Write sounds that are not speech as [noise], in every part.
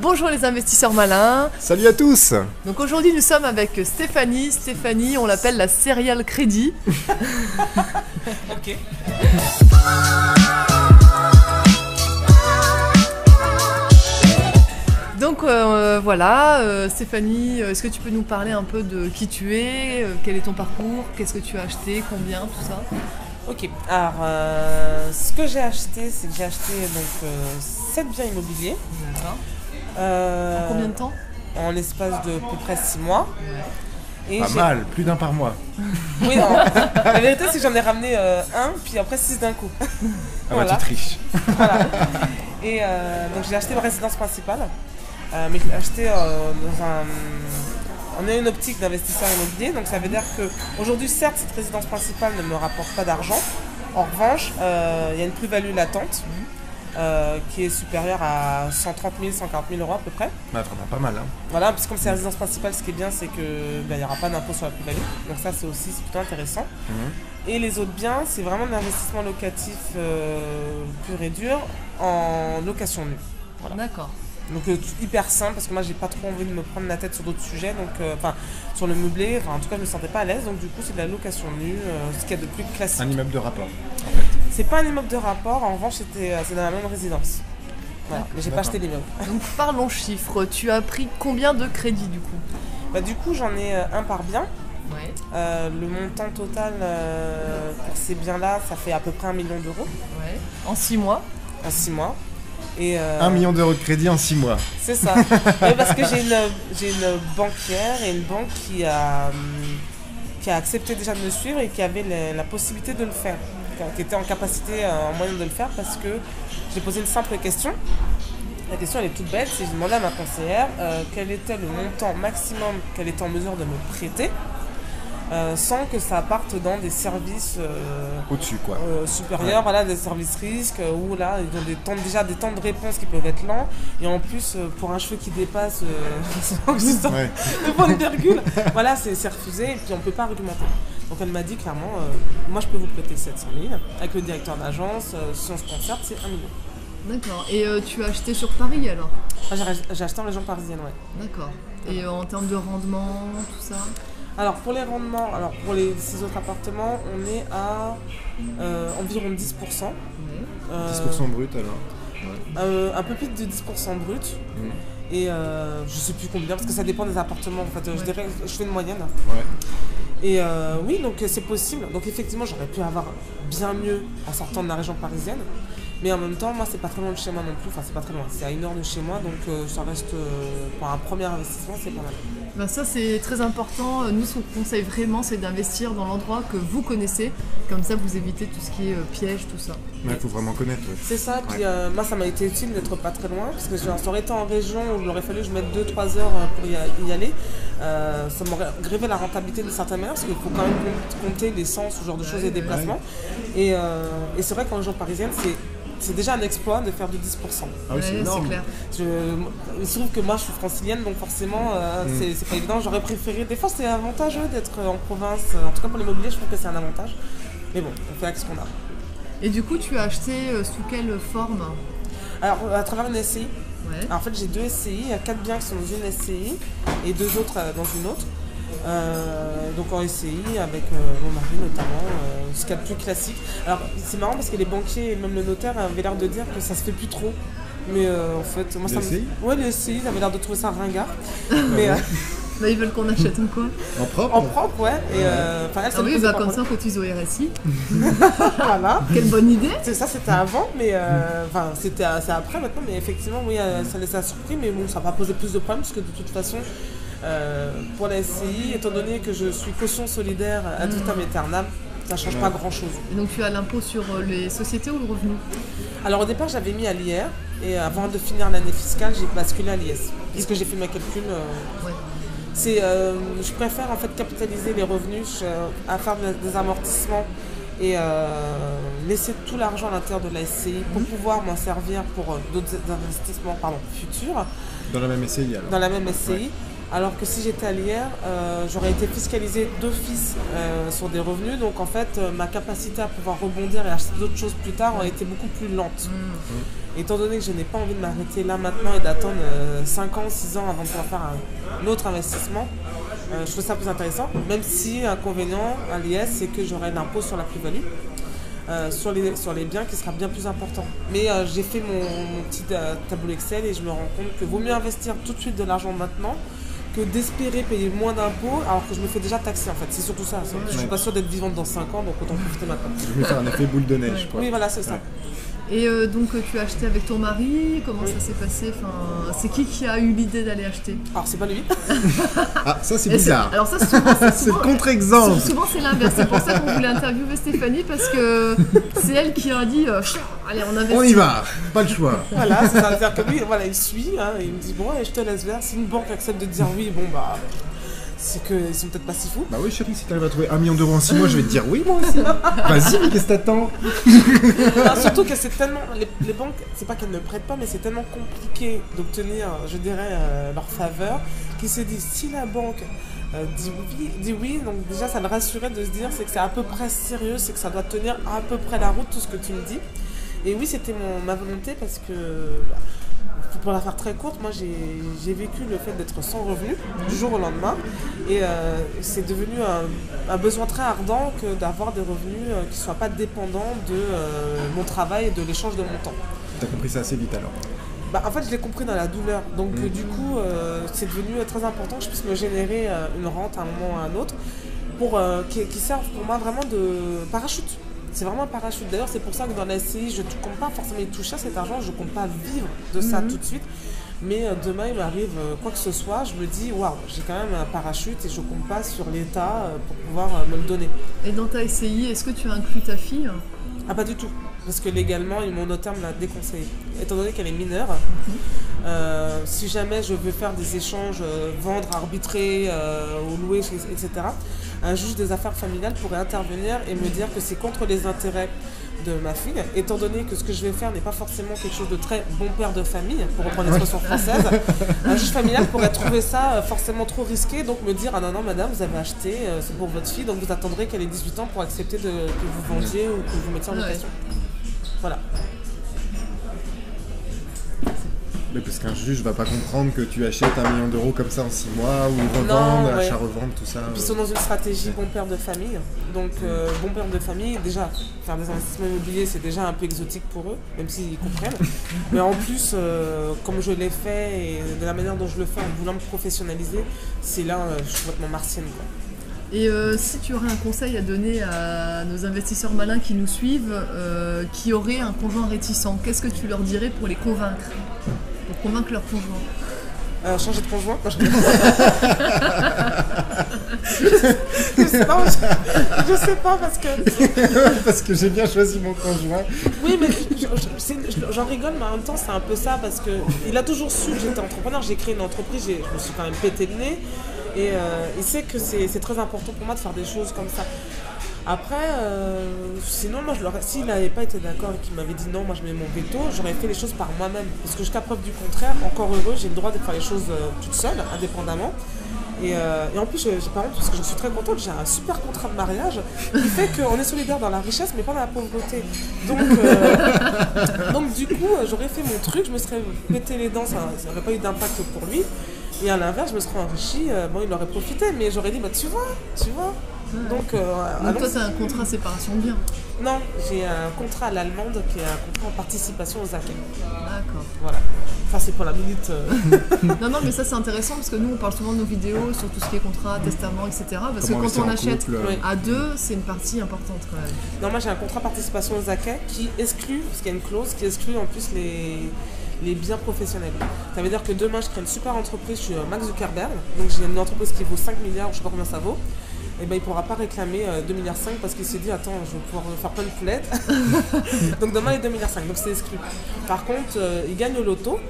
Bonjour les investisseurs malins. Salut à tous Donc aujourd'hui nous sommes avec Stéphanie. Stéphanie, on l'appelle la Serial Crédit. [laughs] Ok. Donc euh, voilà, euh, Stéphanie, euh, est-ce que tu peux nous parler un peu de qui tu es, euh, quel est ton parcours, qu'est-ce que tu as acheté, combien, tout ça? Ok. Alors, euh, ce que j'ai acheté, c'est que j'ai acheté donc 7 biens immobiliers. D'accord. Euh, En combien de temps En l'espace de à peu près 6 mois. Et Pas mal, plus d'un par mois. [laughs] Oui, non. La vérité, c'est que j'en ai ramené euh, un, puis après 6 d'un coup. Ah [laughs] Voilà. bah tu triches. [laughs] Voilà. Et euh, donc j'ai acheté ma résidence principale, euh, mais je l'ai acheté euh, dans un. On a une optique d'investisseur immobilier, donc ça veut dire que aujourd'hui, certes, cette résidence principale ne me rapporte pas d'argent. En revanche, euh, il y a une plus-value latente euh, qui est supérieure à 130 000, 140 000 euros à peu près. Bah pas mal hein. Voilà, parce que comme c'est la résidence principale, ce qui est bien, c'est que ben, il n'y aura pas d'impôt sur la plus-value. Donc ça, c'est aussi plutôt intéressant. Mhm. Et les autres biens, c'est vraiment de l'investissement locatif euh, pur et dur en location nue. Voilà. D'accord. Donc euh, hyper simple parce que moi j'ai pas trop envie de me prendre la tête sur d'autres sujets, donc euh, enfin sur le meublé, enfin en tout cas je me sentais pas à l'aise, donc du coup c'est de la location nue, euh, ce qu'il y a de plus classique. Un immeuble de rapport. C'est pas un immeuble de rapport, en revanche c'était euh, c'est dans la même résidence. Voilà, mais j'ai pas acheté l'immeuble. Donc parlons chiffres. Tu as pris combien de crédits du coup? Bah, du coup j'en ai euh, un par bien. Ouais. Euh, le montant total euh, pour ces biens-là, ça fait à peu près un million d'euros Ouais. En 6 mois? En six mois. Et, euh, Un million d'euros de crédit en six mois. C'est ça. [laughs] Oui, parce que j'ai une, j'ai une banquière et une banque qui a, hum, qui a accepté déjà de me suivre et qui avait la, la possibilité de le faire. Qui- était en capacité, euh, en moyen de le faire parce que j'ai posé une simple question. La question elle est toute bête, c'est j'ai demandé à ma conseillère euh, quel était le montant maximum qu'elle était en mesure de me prêter euh, sans que ça parte dans des services euh, Au-dessus quoi. euh, supérieurs, voilà, des services risques, où là, ils ont des temps, déjà des temps de réponse qui peuvent être lents, et en plus, pour un cheveu qui dépasse, [laughs] Ouais. le point de virgule, voilà, c'est c'est refusé, et puis on ne peut pas argumenter. Donc elle m'a dit clairement, euh, moi je peux vous prêter 700 000, avec le directeur d'agence, euh, si on se concerte, c'est 1 million. D'accord. Et euh, tu as acheté sur Paris alors? Ah, J'ai acheté en région parisienne, ouais. D'accord. Et euh, en termes de rendement, tout ça? Alors pour les rendements, alors pour les six autres appartements, on est à euh, environ 10%. Ouais. euh, 10% brut alors. euh, un peu plus de 10% brut. Mhm. Et euh, je sais plus combien, parce que ça dépend des appartements. En fait, je Ouais. dirais, je fais une moyenne. Ouais. Et euh, oui, donc euh, c'est possible. Donc effectivement, j'aurais pu avoir bien mieux en sortant de la région parisienne. Mais en même temps, moi, c'est pas très loin de chez moi non plus. Enfin, c'est pas très loin. C'est à une heure de chez moi, donc euh, ça reste un premier investissement, c'est pas mal. Ben ça c'est très important. Nous ce qu'on conseille vraiment c'est d'investir dans l'endroit que vous connaissez. Comme ça vous évitez tout ce qui est euh, piège, tout ça. Mais faut vraiment connaître. ouais. C'est ça, puis Ouais. euh, moi ça m'a été utile d'être pas très loin, parce que genre, ça aurait été en région où il aurait fallu que je mette 2-3 heures euh, pour y, a- y aller. Euh, ça m'aurait grévé la rentabilité d'une certaine manière, parce qu'il faut quand même com- compter l'essence, ce genre de choses et déplacements. Et, euh, et c'est vrai qu'en région parisienne, c'est. C'est déjà un exploit de faire du 10%. Ah oui, c'est Ouais, énorme. clair. Je, il se trouve que moi je suis francilienne, donc forcément euh, Mm. c'est- c'est pas évident. J'aurais préféré. Des fois c'est avantageux d'être en province. En tout cas pour l'immobilier, je trouve que c'est un avantage. Mais bon, on fait avec ce qu'on a. Et du coup tu as acheté euh, sous quelle forme? Alors à travers une SCI, Ouais. Alors, en fait, j'ai deux SCI, il y a quatre biens qui sont dans une SCI et deux autres euh, dans une autre. Euh, donc en SCI avec euh, mon mari notamment, euh, ce qu'il y a de plus classique. Alors c'est marrant parce que les banquiers et même le notaire avaient l'air de dire que ça se fait plus trop. Mais euh, en fait, moi Les ça me. SCI Ouais, les SCI, ils avaient l'air de trouver ça ringard. Mais euh, [laughs] Bah, ils veulent qu'on achète ou quoi? En propre en propre, ouais. Et euh, ça Ah oui, bah comme ça on cotise au RSI. [laughs] [laughs] Voilà. Quelle bonne idée C'est ça, c'était avant, mais euh, enfin, c'était euh, c'est après maintenant, mais effectivement, oui, euh, ça les a surpris, mais bon, ça va poser plus de problèmes parce que de toute façon, pour la SCI, étant donné que je suis caution solidaire à tout vitam aeternam, ça change pas Ouais. grand chose. Et donc tu as l'impôt sur euh, les sociétés ou le revenu? Alors au départ, j'avais mis à l'IR et avant de finir l'année fiscale, j'ai basculé à l'IS. Puisque j'ai fait mes calculs, euh, Ouais. c'est, euh, je préfère en fait capitaliser les revenus euh, à faire des, amortissements et euh, laisser tout l'argent à l'intérieur de la SCI pour pouvoir m'en servir pour euh, d'autres investissements pardon, futurs Dans la même SCI alors. dans la même SCI. Alors que si j'étais à l'IR, euh, j'aurais été fiscalisée d'office euh, sur des revenus. Donc en fait, euh, ma capacité à pouvoir rebondir et acheter d'autres choses plus tard aurait été beaucoup plus lente. Étant donné que je n'ai pas envie de m'arrêter là maintenant et d'attendre 5 ans, 6 ans avant de pouvoir faire un, autre investissement, je trouve ça plus intéressant. Même si l'inconvénient à l'IS, c'est que j'aurai l'impôt sur la plus-value. sur, les, sur les biens qui sera bien plus important. Mais j'ai fait mon, mon petit tableau Excel et je me rends compte que vaut mieux investir tout de suite de l'argent maintenant que d'espérer payer moins d'impôts alors que je me fais déjà taxer en fait. C'est surtout ça. Je suis pas sûre d'être vivante dans 5 ans donc autant profiter maintenant. Je vais faire un effet boule de neige. Quoi. Oui, voilà, c'est ça. Et euh, donc tu as acheté avec ton mari, comment ça s'est passé? Enfin, C'est qui qui a eu l'idée d'aller acheter? Alors c'est pas lui. [laughs] ah ça c'est bizarre. Alors ça souvent [laughs] c'est le contre-exemple. Souvent c'est l'inverse. C'est pour ça qu'on voulait interviewer Stéphanie parce que c'est elle qui a dit euh, allez on investit. On y va, pas le choix. voilà, c'est ça. dire que lui voilà il suit, hein, il me dit bon je te laisse faire. Si une banque accepte de dire oui bon bah c'est qu'ils sont peut-être pas si fous. Bah oui, chérie, si t'arrives à trouver un million d'euros en six mois, je vais te dire oui, moi aussi. [laughs] Vas-y, mais qu'est-ce que t'attends? Surtout que c'est tellement. Les, banques, c'est pas qu'elles ne prêtent pas, mais c'est tellement compliqué d'obtenir, je dirais, euh, leur faveur, qu'ils se disent si la banque. Euh, dit, oui, dit oui, donc déjà ça me rassurait de se dire c'est que c'est à peu près sérieux, c'est que ça doit tenir à peu près la route, tout ce que tu me dis. Et oui, c'était ma volonté parce que bah, pour la faire très courte, moi j'ai vécu le fait d'être sans revenu du jour au lendemain. Et euh, c'est devenu un, besoin très ardent que d'avoir des revenus euh, qui ne soient pas dépendants de euh, mon travail et de l'échange de mon temps. Tu as compris ça assez vite alors? Bah, en fait, je l'ai compris dans la douleur. Donc, mm. du coup, c'est devenu très important que je puisse me générer une rente à un moment ou à un autre pour, qui, qui serve pour moi vraiment de parachute. C'est vraiment un parachute. D'ailleurs, c'est pour ça que dans la SCI, je ne compte pas forcément y toucher à cet argent, je ne compte pas vivre de ça mhm. tout de suite. Mais euh, demain, il m'arrive euh, quoi que ce soit, je me dis, waouh, j'ai quand même un parachute et je ne compte pas sur l'État euh, pour pouvoir me le donner. Et dans ta SCI, est-ce que tu as inclus ta fille? Ah, pas du tout. Parce que légalement, mon notaire me l'a déconseillé. Étant donné qu'elle est mineure, mhm. si jamais je veux faire des échanges, vendre, arbitrer ou louer, etc., un juge des affaires familiales pourrait intervenir et me dire que c'est contre les intérêts de ma fille, étant donné que ce que je vais faire n'est pas forcément quelque chose de très bon père de famille, pour reprendre l'expression française, [laughs] un juge familial pourrait trouver ça euh, forcément trop risqué, donc me dire Ah non, non, madame, vous avez acheté, euh, c'est pour votre fille, donc vous attendrez qu'elle ait 18 ans pour accepter de, que vous vendiez ou que vous mettiez en location. Voilà. Mais parce qu'un juge va pas comprendre que tu achètes un million d'euros comme ça en six mois, ou revendre, achat-revente, tout ça. Puis ils sont dans une stratégie bon père de famille. Donc, euh, bon père de famille, déjà, faire des investissements immobiliers, c'est déjà un peu exotique pour eux, même s'ils comprennent. [laughs] Mais en plus, euh, comme je l'ai fait et de la manière dont je le fais en voulant me professionnaliser, c'est là, euh, je suis complètement martienne. Quoi. Et si tu aurais un conseil à donner à nos investisseurs malins qui nous suivent, qui auraient un conjoint réticent, qu'est-ce que tu leur dirais pour les convaincre? Pour convaincre leur conjoint euh, changer de conjoint [laughs] [laughs] [laughs] je... sais pas, je, sais pas parce que. parce que j'ai bien choisi mon conjoint. Oui, mais j'en rigole, mais en même temps, c'est un peu ça parce que il a toujours su que j'étais entrepreneur. J'ai créé une entreprise, je me suis quand même pété le nez. Et euh, il sait que c'est très important pour moi de faire des choses comme ça. Après, euh, sinon, moi, je s'il n'avait pas été d'accord et qu'il m'avait dit non, moi je mets mon veto, j'aurais fait les choses par moi-même. Parce que jusqu'à preuve du contraire, encore heureux, j'ai le droit de faire les choses euh, toute seule, indépendamment. Euh, et, en plus, j'ai pas honte parce que je suis très contente, j'ai un super contrat de mariage qui fait qu'on est solidaire dans la richesse mais pas dans la pauvreté. Donc, [laughs] donc du coup, j'aurais fait mon truc, je me serais pété les dents, ça n'aurait pas eu d'impact pour lui. Et à l'inverse, je me serais enrichi, bon, il aurait profité, mais j'aurais dit, bah tu vois, tu vois, donc, euh, toi, as un contrat séparation de biens Non, j'ai un contrat à l'allemande qui est un contrat en participation aux acquis. D'accord. Voilà. Ça, c'est pour la minute. Euh. [laughs] non, non, mais ça, c'est intéressant parce que nous, on parle souvent de nos vidéos sur tout ce qui est contrat, testament, etc. Parce que quand on achète à deux, c'est une partie importante quand même. Non, moi, j'ai un contrat participation aux acquis qui exclut, parce qu'il y a une clause qui exclut en plus les les biens professionnels. Ça veut dire que demain, je crée une super entreprise, je suis Max Zuckerberg, donc j'ai une entreprise qui vaut 5 milliards, je sais pas combien ça vaut et eh ben, il ne pourra pas réclamer 2,5 euh, milliards parce qu'il s'est dit attends je vais pouvoir faire plein de poulettes. [laughs] donc demain il est 2,5 milliards, donc c'est exclu. Par contre, euh, il gagne au loto,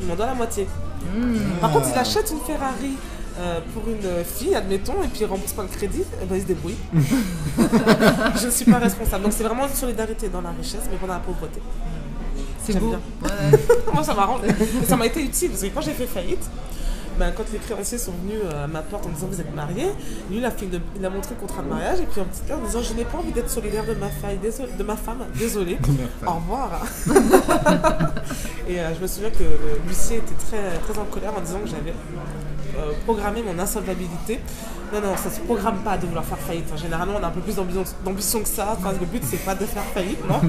il m'en donne la moitié. Hmm. Par contre, il achète une Ferrari euh, pour une fille, admettons, et puis il rembourse pas le crédit, et eh ben, il se débrouille. [laughs] je ne suis pas responsable. Donc c'est vraiment une solidarité dans la richesse, mais pas dans la pauvreté. C'est beau. [laughs] Moi ça m'a ça m'a été utile parce que quand j'ai fait faillite, ben, quand les créanciers sont venus euh, à ma porte en disant vous êtes mariés, lui il a, fait il a montré le contrat de mariage et puis en petit cœur en disant je n'ai pas envie d'être solidaire de ma, faille, de ma femme, désolé, au revoir. [laughs] et euh, je me souviens que Lucie était très, très en colère en disant que j'avais euh, programmé mon insolvabilité. Non, non, ça se programme pas de vouloir faire faillite. Généralement, on a un peu plus d'ambition que ça. Enfin, le but, c'est pas de faire faillite, non.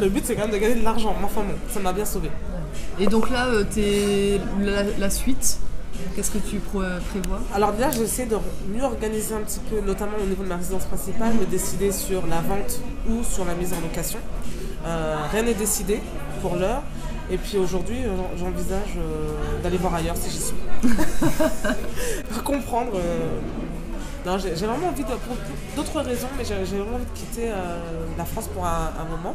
Le but, c'est quand même de gagner de l'argent. Enfin bon, ça m'a bien sauvé. Et donc là, es... la suite Qu'est-ce que tu prévois? Alors déjà, j'essaie de mieux organiser un petit peu, notamment au niveau de ma résidence principale, me décider sur la vente ou sur la mise en location. Euh, rien n'est décidé pour l'heure. Et puis aujourd'hui, euh, j'envisage euh, d'aller voir ailleurs si j'y suis. [laughs] pour comprendre. non, j'ai vraiment envie de. Pour d'autres raisons, mais j'ai vraiment envie de quitter la France pour un moment.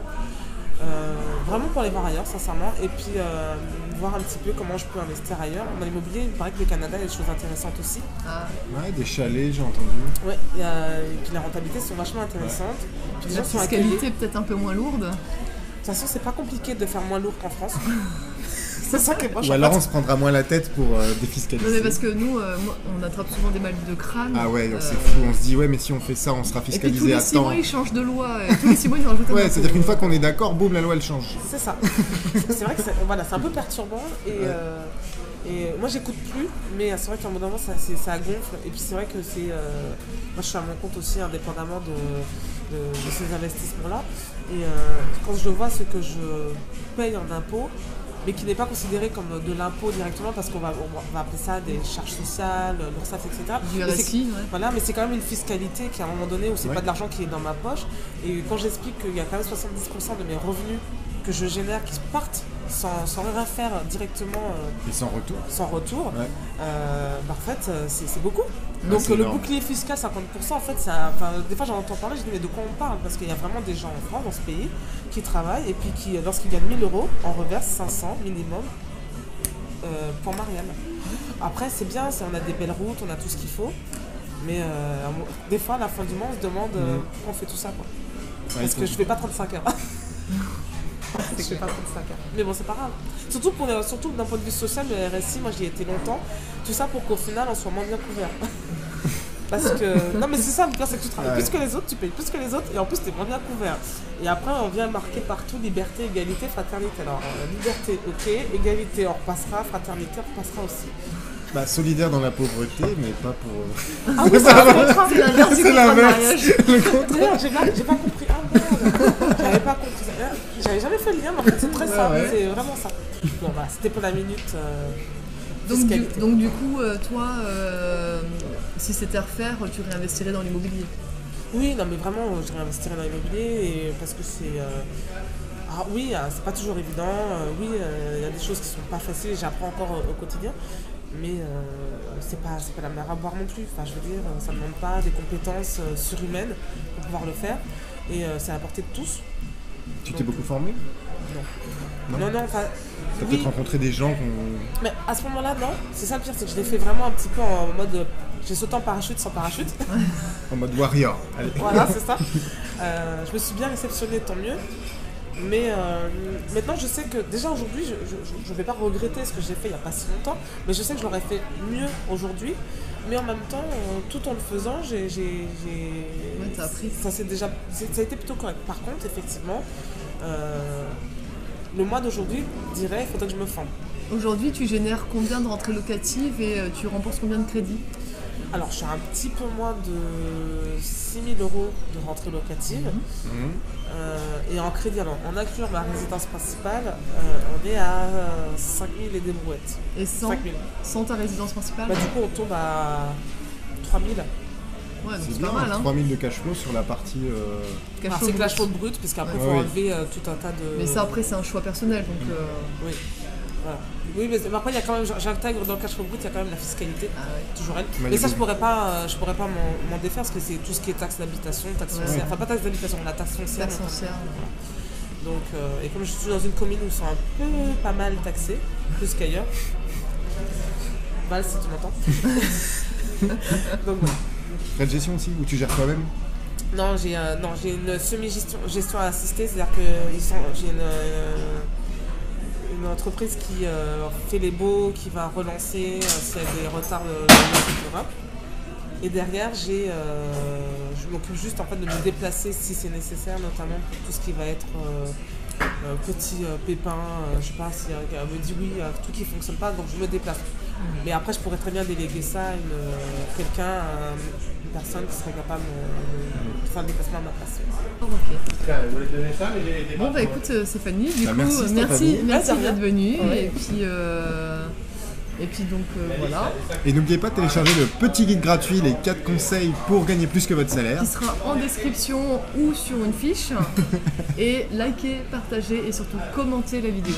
Euh, vraiment pour aller voir ailleurs, sincèrement. Et puis euh, voir un petit peu comment je peux investir ailleurs. Dans l'immobilier, il me paraît que le Canada, il y a des choses intéressantes aussi. Ah. Ouais, des chalets, j'ai entendu. Ouais, et puis les rentabilités sont vachement intéressantes. la fiscalité peut-être un peu moins lourde. De toute façon, c'est pas compliqué de faire moins lourd qu'en France. [laughs] c'est ça qui est Ou alors on se prendra moins la tête pour euh, défiscaliser. Non, mais parce que nous, euh, on attrape souvent des mal de crâne. Ah ouais, c'est euh, fou. On se dit, ouais, mais si on fait ça, on sera fiscalisé à temps. Tous les 6 mois, ils changent de loi. tous les 6 mois, ils rajoutent [laughs] un Ouais, c'est-à-dire qu'une fois qu'on est d'accord, boum, la loi, elle change. C'est ça. [laughs] c'est vrai que c'est voilà, un peu perturbant. Et, et moi, j'écoute plus, mais c'est vrai qu'à un moment, ça, ça gonfle. Et puis, c'est vrai que c'est. moi, je suis à mon compte aussi, indépendamment de, de, ces investissements-là. Et quand je vois ce que je paye en impôts, mais qui n'est pas considéré comme de l'impôt directement parce qu'on va, on va appeler ça des charges sociales, l'URSSAF, etc. Du RSI, Voilà, mais c'est quand même une fiscalité qui à un moment donné où c'est pas de l'argent qui est dans ma poche. Et quand j'explique qu'il y a quand même 70% de mes revenus que je génère qui partent sans, sans rien faire directement. Euh, et sans retour. Sans retour. Euh, bah, en fait, euh, c'est beaucoup. Donc le bouclier fiscal 50%, en fait, ça, des fois j'en entends parler, je dis mais de quoi on parle? Parce qu'il y a vraiment des gens en France, dans ce pays, qui travaillent et puis qui, lorsqu'ils gagnent 1000 euros, en reverse 500 minimum pour Marianne. Après, c'est bien, on a des belles routes, on a tout ce qu'il faut. Mais des fois, à la fin du mois, on se demande pourquoi on fait tout ça. Quoi? Parce que je fais pas 35 heures. [laughs] c'est pas 35 heures. Mais bon, c'est pas grave. Surtout, pour, surtout d'un point de vue social, le RSI, moi j'y ai été longtemps. Tout ça pour qu'au final, on soit moins bien couvert. [laughs] Parce que. Non, mais c'est ça, le c'est que tu travailles plus que les autres, tu payes plus que les autres, et en plus, tu es moins bien couvert. Et après, on vient marquer partout liberté, égalité, fraternité. Alors, euh, liberté, ok, égalité, on repassera, fraternité, on repassera aussi. Bah, solidaire dans la pauvreté, mais pas pour. Euh, ah [laughs] oui, c'est l'inverse. C'est l'inverse. [laughs] D'ailleurs, j'ai pas, compris. Ah merde, j'avais pas compris. J'avais jamais fait le lien, mais en fait, c'est très simple. C'est vraiment ça. Bon, bah, c'était pour la minute. Euh, donc, du, donc, du, coup, euh, toi, si c'était à refaire, tu réinvestirais dans l'immobilier? Oui, non, mais vraiment, je réinvestirais dans l'immobilier parce que c'est. Ah, oui, c'est pas toujours évident. oui, il y a des choses qui sont pas faciles. J'apprends encore au quotidien mais euh, c'est pas, pas la mer à boire non plus. Enfin, je veux dire, ça ne demande pas des compétences euh, surhumaines pour pouvoir le faire. Et euh, c'est à la portée de tous. Tu t'es beaucoup formé Non. Non, non, enfin. T'as peut-être rencontré des gens Mais à ce moment-là, non. C'est ça le pire, c'est que je l'ai fait vraiment un petit peu en mode. J'ai sauté en parachute sans parachute. en mode warrior. Voilà, c'est ça. [laughs] je me suis bien réceptionnée, tant mieux. Mais euh, maintenant, je sais que déjà aujourd'hui, je ne vais pas regretter ce que j'ai fait il n'y a pas si longtemps, mais je sais que je l'aurais fait mieux aujourd'hui. Mais en même temps, euh, tout en le faisant, j'ai. Ouais, ça, c'est déjà, ça a été plutôt correct. Par contre, effectivement, euh, le mois d'aujourd'hui dirait il faudrait que je me forme. Aujourd'hui, tu génères combien de rentrées locatives et tu rembourses combien de crédits? Alors, je suis un petit peu moins de 6 000 euros de rentrée locative. Mhm. Euh, et en crédit, alors, en incluant ma résidence principale, euh, on est à 5 000 et des brouettes. Et sans, sans ta résidence principale bah, Du coup, on tombe à 3 000. Ouais, c'est pas mal. Hein. 3000 de cash flow sur la partie. Euh... Cash flow cash flow brut, puisqu'après, il faut enlever euh, tout un tas de. Mais ça, après, c'est un choix personnel. Donc, Oui. Oui, mais après, il y a quand même, j'intègre dans le cash flow brut, il y a quand même la fiscalité, ah toujours elle. Mais, ça, je pourrais pas, euh, je pourrais pas m'en défaire parce que c'est tout ce qui est taxe d'habitation, taxe foncière, enfin pas taxe d'habitation, la taxe foncière. Taxe foncière. Donc, euh, et comme je suis dans une commune où ils sont un peu pas mal taxés, plus qu'ailleurs. Val, si tu m'entends. [laughs] Donc voilà. Frais de gestion aussi, où tu gères toi-même? Non, j'ai euh, une semi-gestion gestion assistée, c'est-à-dire que j'ai une une entreprise qui fait les beaux, qui va relancer s'il y a des retards de, de Et derrière, j'ai, je m'occupe juste en fait de me déplacer si c'est nécessaire, notamment pour tout ce qui va être euh, petit euh, pépin, euh, je sais pas si elle me dit oui, tout qui fonctionne pas, donc je me déplace. Mm. Mais après, je pourrais très bien déléguer ça à quelqu'un, personne qui serait capable de faire le déplacement à ma place. Bon, bah écoute, Stéphanie, du bah, coup, merci, merci, d'être venue. Et puis. Et puis donc euh, voilà. Et n'oubliez pas de télécharger le petit guide gratuit, les 4 conseils pour gagner plus que votre salaire. Qui sera en description ou sur une fiche. [laughs] et likez, partagez et surtout commentez la vidéo.